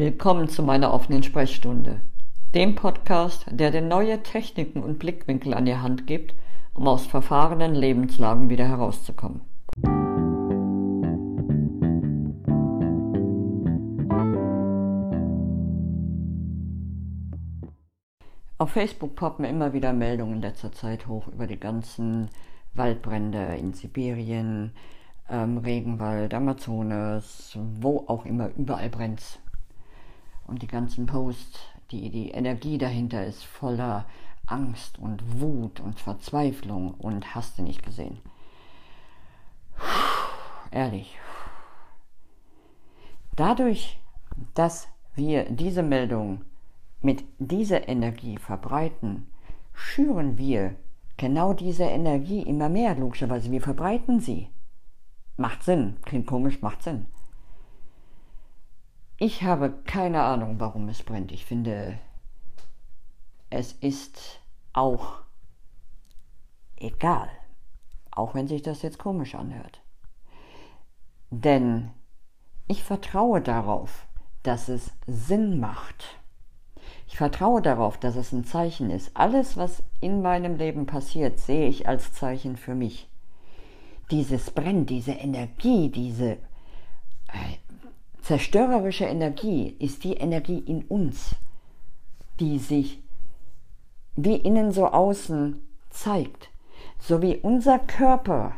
Willkommen zu meiner offenen Sprechstunde, dem Podcast, der dir neue Techniken und Blickwinkel an die Hand gibt, um aus verfahrenen Lebenslagen wieder herauszukommen. Auf Facebook poppen immer wieder Meldungen in letzter Zeit hoch über die ganzen Waldbrände in Sibirien, ähm, Regenwald, Amazonas, wo auch immer, überall brennt's. Und die ganzen Posts, die, die Energie dahinter ist voller Angst und Wut und Verzweiflung und hast du nicht gesehen. Puh, ehrlich. Dadurch, dass wir diese Meldung mit dieser Energie verbreiten, schüren wir genau diese Energie immer mehr, logischerweise. Wir verbreiten sie. Macht Sinn. Klingt komisch, macht Sinn. Ich habe keine Ahnung, warum es brennt. Ich finde, es ist auch egal. Auch wenn sich das jetzt komisch anhört. Denn ich vertraue darauf, dass es Sinn macht. Ich vertraue darauf, dass es ein Zeichen ist. Alles, was in meinem Leben passiert, sehe ich als Zeichen für mich. Dieses Brennen, diese Energie, diese äh, zerstörerische Energie ist die Energie in uns, die sich wie innen so außen zeigt. So wie unser Körper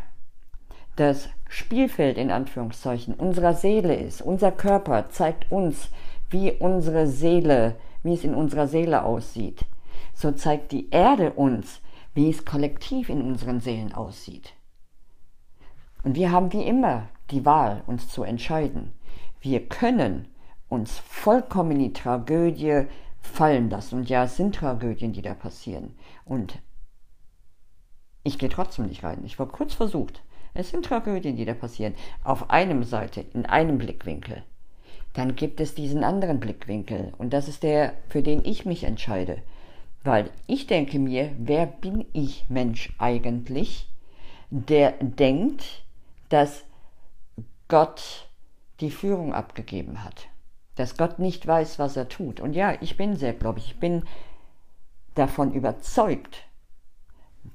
das Spielfeld in Anführungszeichen unserer Seele ist. Unser Körper zeigt uns, wie unsere Seele wie es in unserer Seele aussieht, so zeigt die Erde uns, wie es kollektiv in unseren Seelen aussieht. Und wir haben wie immer die Wahl, uns zu entscheiden. Wir können uns vollkommen in die Tragödie fallen lassen. Und ja, es sind Tragödien, die da passieren. Und ich gehe trotzdem nicht rein. Ich war kurz versucht. Es sind Tragödien, die da passieren. Auf einem Seite, in einem Blickwinkel dann gibt es diesen anderen Blickwinkel. Und das ist der, für den ich mich entscheide. Weil ich denke mir, wer bin ich Mensch eigentlich, der denkt, dass Gott die Führung abgegeben hat. Dass Gott nicht weiß, was er tut. Und ja, ich bin sehr gläubig. Ich bin davon überzeugt,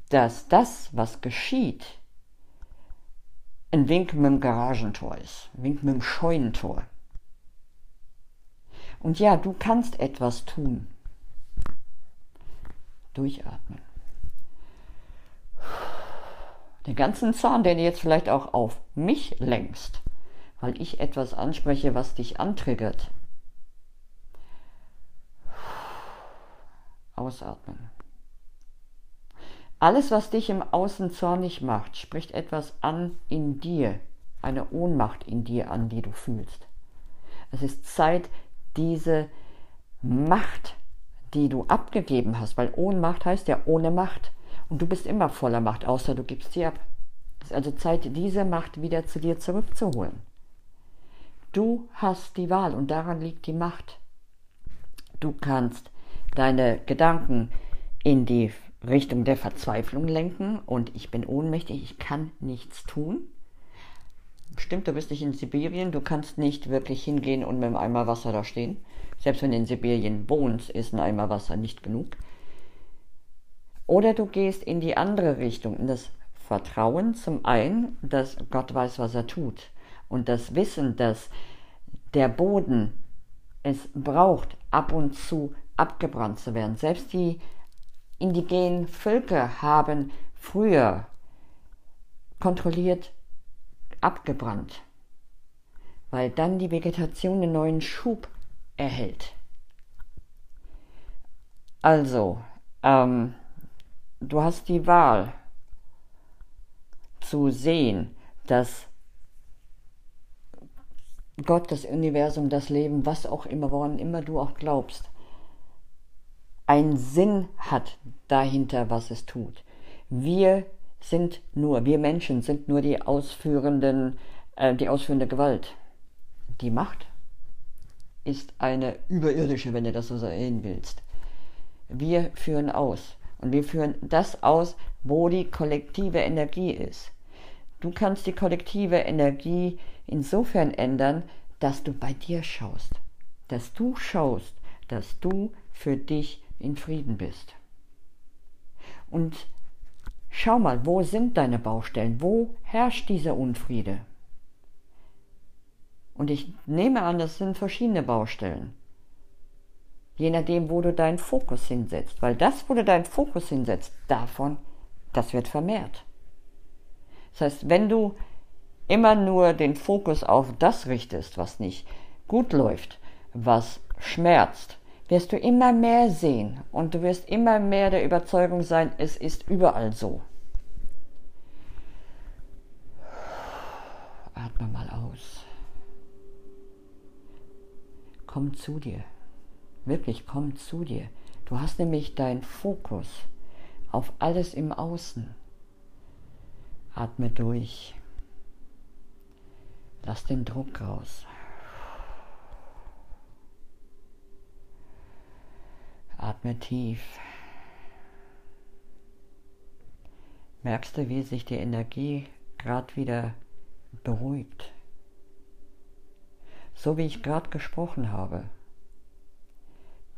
dass das, was geschieht, ein Wink mit dem Garagentor ist, ein Wink mit dem Scheunentor. Und ja, du kannst etwas tun. Durchatmen. Den ganzen Zahn, den du jetzt vielleicht auch auf mich lenkst, weil ich etwas anspreche, was dich antriggert. Ausatmen. Alles, was dich im Außen zornig macht, spricht etwas an in dir, eine Ohnmacht in dir an, die du fühlst. Es ist Zeit, diese Macht, die du abgegeben hast, weil Ohnmacht heißt ja ohne Macht. Und du bist immer voller Macht, außer du gibst sie ab. Es ist also Zeit, diese Macht wieder zu dir zurückzuholen. Du hast die Wahl und daran liegt die Macht. Du kannst deine Gedanken in die Richtung der Verzweiflung lenken und ich bin ohnmächtig, ich kann nichts tun. Stimmt, du bist nicht in Sibirien, du kannst nicht wirklich hingehen und mit einem Eimer Wasser da stehen. Selbst wenn du in Sibirien wohnst, ist ein Eimer Wasser nicht genug. Oder du gehst in die andere Richtung, in das Vertrauen zum einen, dass Gott weiß, was er tut. Und das Wissen, dass der Boden es braucht, ab und zu abgebrannt zu werden. Selbst die indigenen Völker haben früher kontrolliert abgebrannt, weil dann die Vegetation einen neuen Schub erhält. Also, ähm, du hast die Wahl zu sehen, dass Gott, das Universum, das Leben, was auch immer, woran immer du auch glaubst, einen Sinn hat dahinter, was es tut. Wir sind nur, wir Menschen sind nur die ausführenden, äh, die ausführende Gewalt. Die Macht ist eine überirdische, wenn du das so sehen willst. Wir führen aus. Und wir führen das aus, wo die kollektive Energie ist. Du kannst die kollektive Energie insofern ändern, dass du bei dir schaust. dass du schaust, dass du für dich in Frieden bist. Und schau mal, wo sind deine Baustellen? Wo herrscht dieser Unfriede? Und ich nehme an, das sind verschiedene Baustellen. Je nachdem, wo du deinen Fokus hinsetzt. Weil das, wo du deinen Fokus hinsetzt, davon, das wird vermehrt. Das heißt, wenn du immer nur den Fokus auf das richtest, was nicht gut läuft, was schmerzt, wirst du immer mehr sehen und du wirst immer mehr der Überzeugung sein, es ist überall so. Atme mal aus. Komm zu dir. Wirklich, komm zu dir. Du hast nämlich deinen Fokus auf alles im Außen. Atme durch. Lass den Druck raus. Atme tief. Merkst du, wie sich die Energie gerade wieder beruhigt? So wie ich gerade gesprochen habe.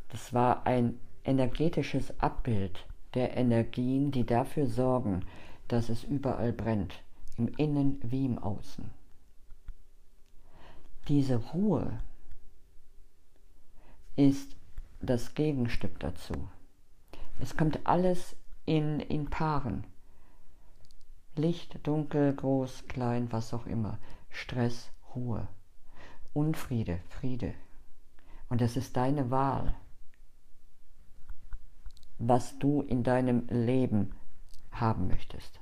Das war ein energetisches Abbild der Energien, die dafür sorgen, dass es überall brennt, im Innen wie im Außen. Diese Ruhe ist das Gegenstück dazu. Es kommt alles in, in Paaren. Licht, dunkel, groß, klein, was auch immer. Stress, Ruhe. Unfriede, Friede. Und es ist deine Wahl, was du in deinem Leben haben möchtest.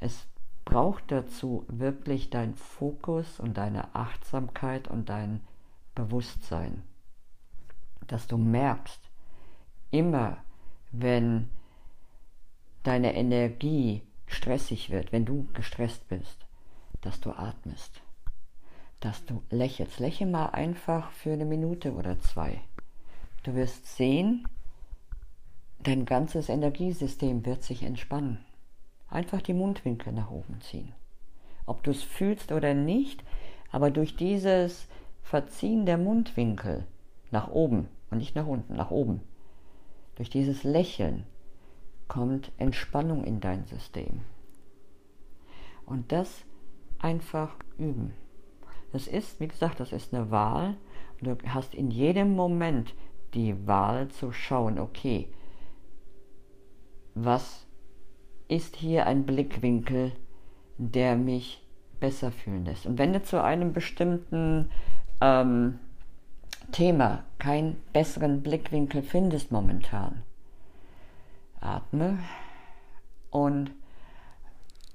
Es braucht dazu wirklich dein Fokus und deine Achtsamkeit und dein Bewusstsein, dass du merkst, immer wenn deine Energie stressig wird, wenn du gestresst bist, dass du atmest, dass du lächelst. Lächle mal einfach für eine Minute oder zwei. Du wirst sehen, dein ganzes Energiesystem wird sich entspannen. Einfach die Mundwinkel nach oben ziehen. Ob du es fühlst oder nicht, aber durch dieses Verziehen der Mundwinkel nach oben und nicht nach unten, nach oben. Durch dieses Lächeln kommt Entspannung in dein System. Und das einfach üben. Das ist, wie gesagt, das ist eine Wahl. du hast in jedem Moment die Wahl zu schauen, okay, was ist hier ein Blickwinkel, der mich besser fühlen lässt. Und wenn du zu einem bestimmten ähm, Thema keinen besseren Blickwinkel findest momentan, atme und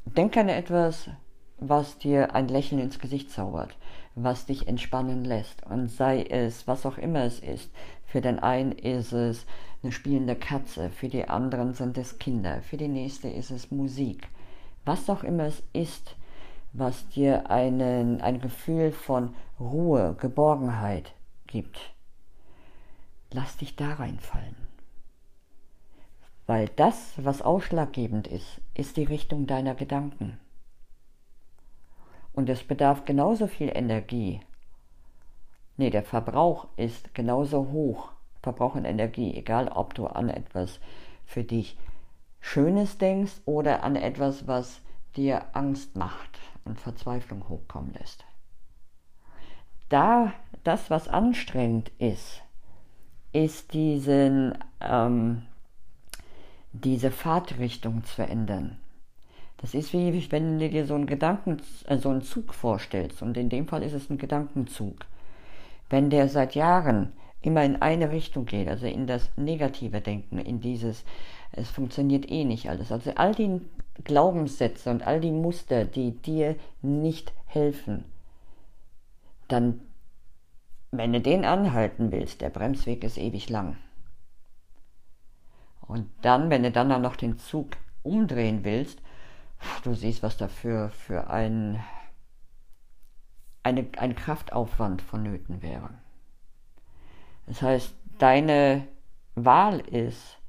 denk an etwas, was dir ein Lächeln ins Gesicht zaubert, was dich entspannen lässt. Und sei es, was auch immer es ist. Für den einen ist es eine spielende Katze, für die anderen sind es Kinder, für die nächste ist es Musik. Was auch immer es ist, was dir einen, ein Gefühl von Ruhe, Geborgenheit gibt. Lass dich da reinfallen. Weil das, was ausschlaggebend ist, ist die Richtung deiner Gedanken. Und es bedarf genauso viel Energie. Nee, der Verbrauch ist genauso hoch. Verbrauch an Energie, egal ob du an etwas für dich Schönes denkst oder an etwas, was dir Angst macht und Verzweiflung hochkommen lässt. Da das, was anstrengend ist, ist diesen, ähm, diese Fahrtrichtung zu ändern. Das ist wie wenn du dir so einen Gedanken, äh, so einen Zug vorstellst und in dem Fall ist es ein Gedankenzug. Wenn der seit Jahren immer in eine Richtung geht, also in das negative Denken, in dieses, es funktioniert eh nicht alles. Also all die Glaubenssätze und all die Muster, die dir nicht helfen, dann, wenn du den anhalten willst, der Bremsweg ist ewig lang. Und dann, wenn du dann auch noch den Zug umdrehen willst, du siehst, was dafür für ein, eine, ein Kraftaufwand vonnöten wäre. Das heißt, deine Wahl ist,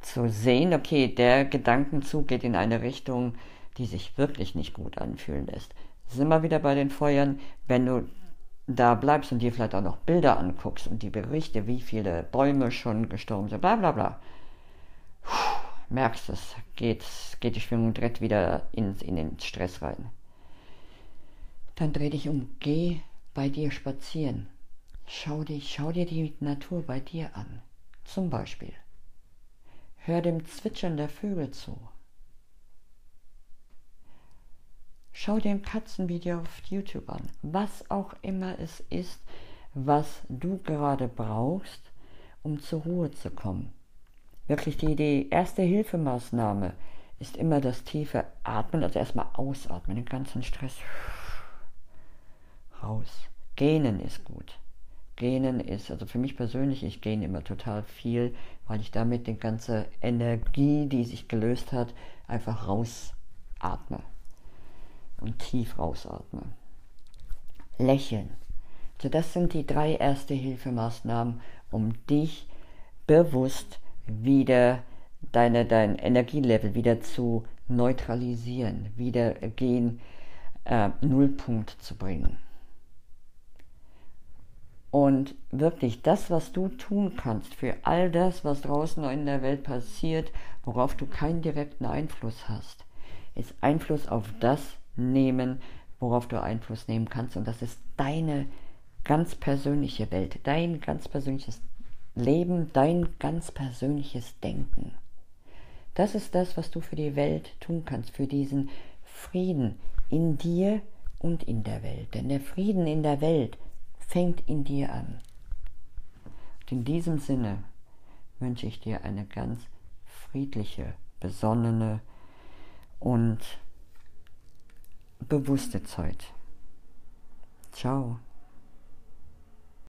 zu sehen, okay, der Gedankenzug geht in eine Richtung, die sich wirklich nicht gut anfühlen lässt. Ist immer wieder bei den Feuern, wenn du da bleibst und dir vielleicht auch noch Bilder anguckst und die Berichte, wie viele Bäume schon gestorben sind, bla bla bla, merkst es, geht, geht die Schwingung direkt wieder in, in den Stress rein. Dann dreh dich um, geh bei dir spazieren. Schau, dich, schau dir die Natur bei dir an. Zum Beispiel. Hör dem Zwitschern der Vögel zu. Schau dir ein Katzenvideo auf YouTube an. Was auch immer es ist, was du gerade brauchst, um zur Ruhe zu kommen. Wirklich die, die erste Hilfemaßnahme ist immer das tiefe Atmen, also erstmal ausatmen, den ganzen Stress raus. Gähnen ist gut. Gähnen ist, also für mich persönlich, ich gähne immer total viel, weil ich damit die ganze Energie, die sich gelöst hat, einfach rausatme. Und tief rausatme. Lächeln. So, das sind die drei erste Hilfemaßnahmen, um dich bewusst wieder deine, dein Energielevel wieder zu neutralisieren, wieder gegen äh, Nullpunkt zu bringen. Und wirklich das, was du tun kannst für all das, was draußen in der Welt passiert, worauf du keinen direkten Einfluss hast, ist Einfluss auf das nehmen, worauf du Einfluss nehmen kannst. Und das ist deine ganz persönliche Welt, dein ganz persönliches Leben, dein ganz persönliches Denken. Das ist das, was du für die Welt tun kannst, für diesen Frieden in dir und in der Welt. Denn der Frieden in der Welt fängt in dir an. Und in diesem Sinne wünsche ich dir eine ganz friedliche, besonnene und bewusste Zeit. Ciao.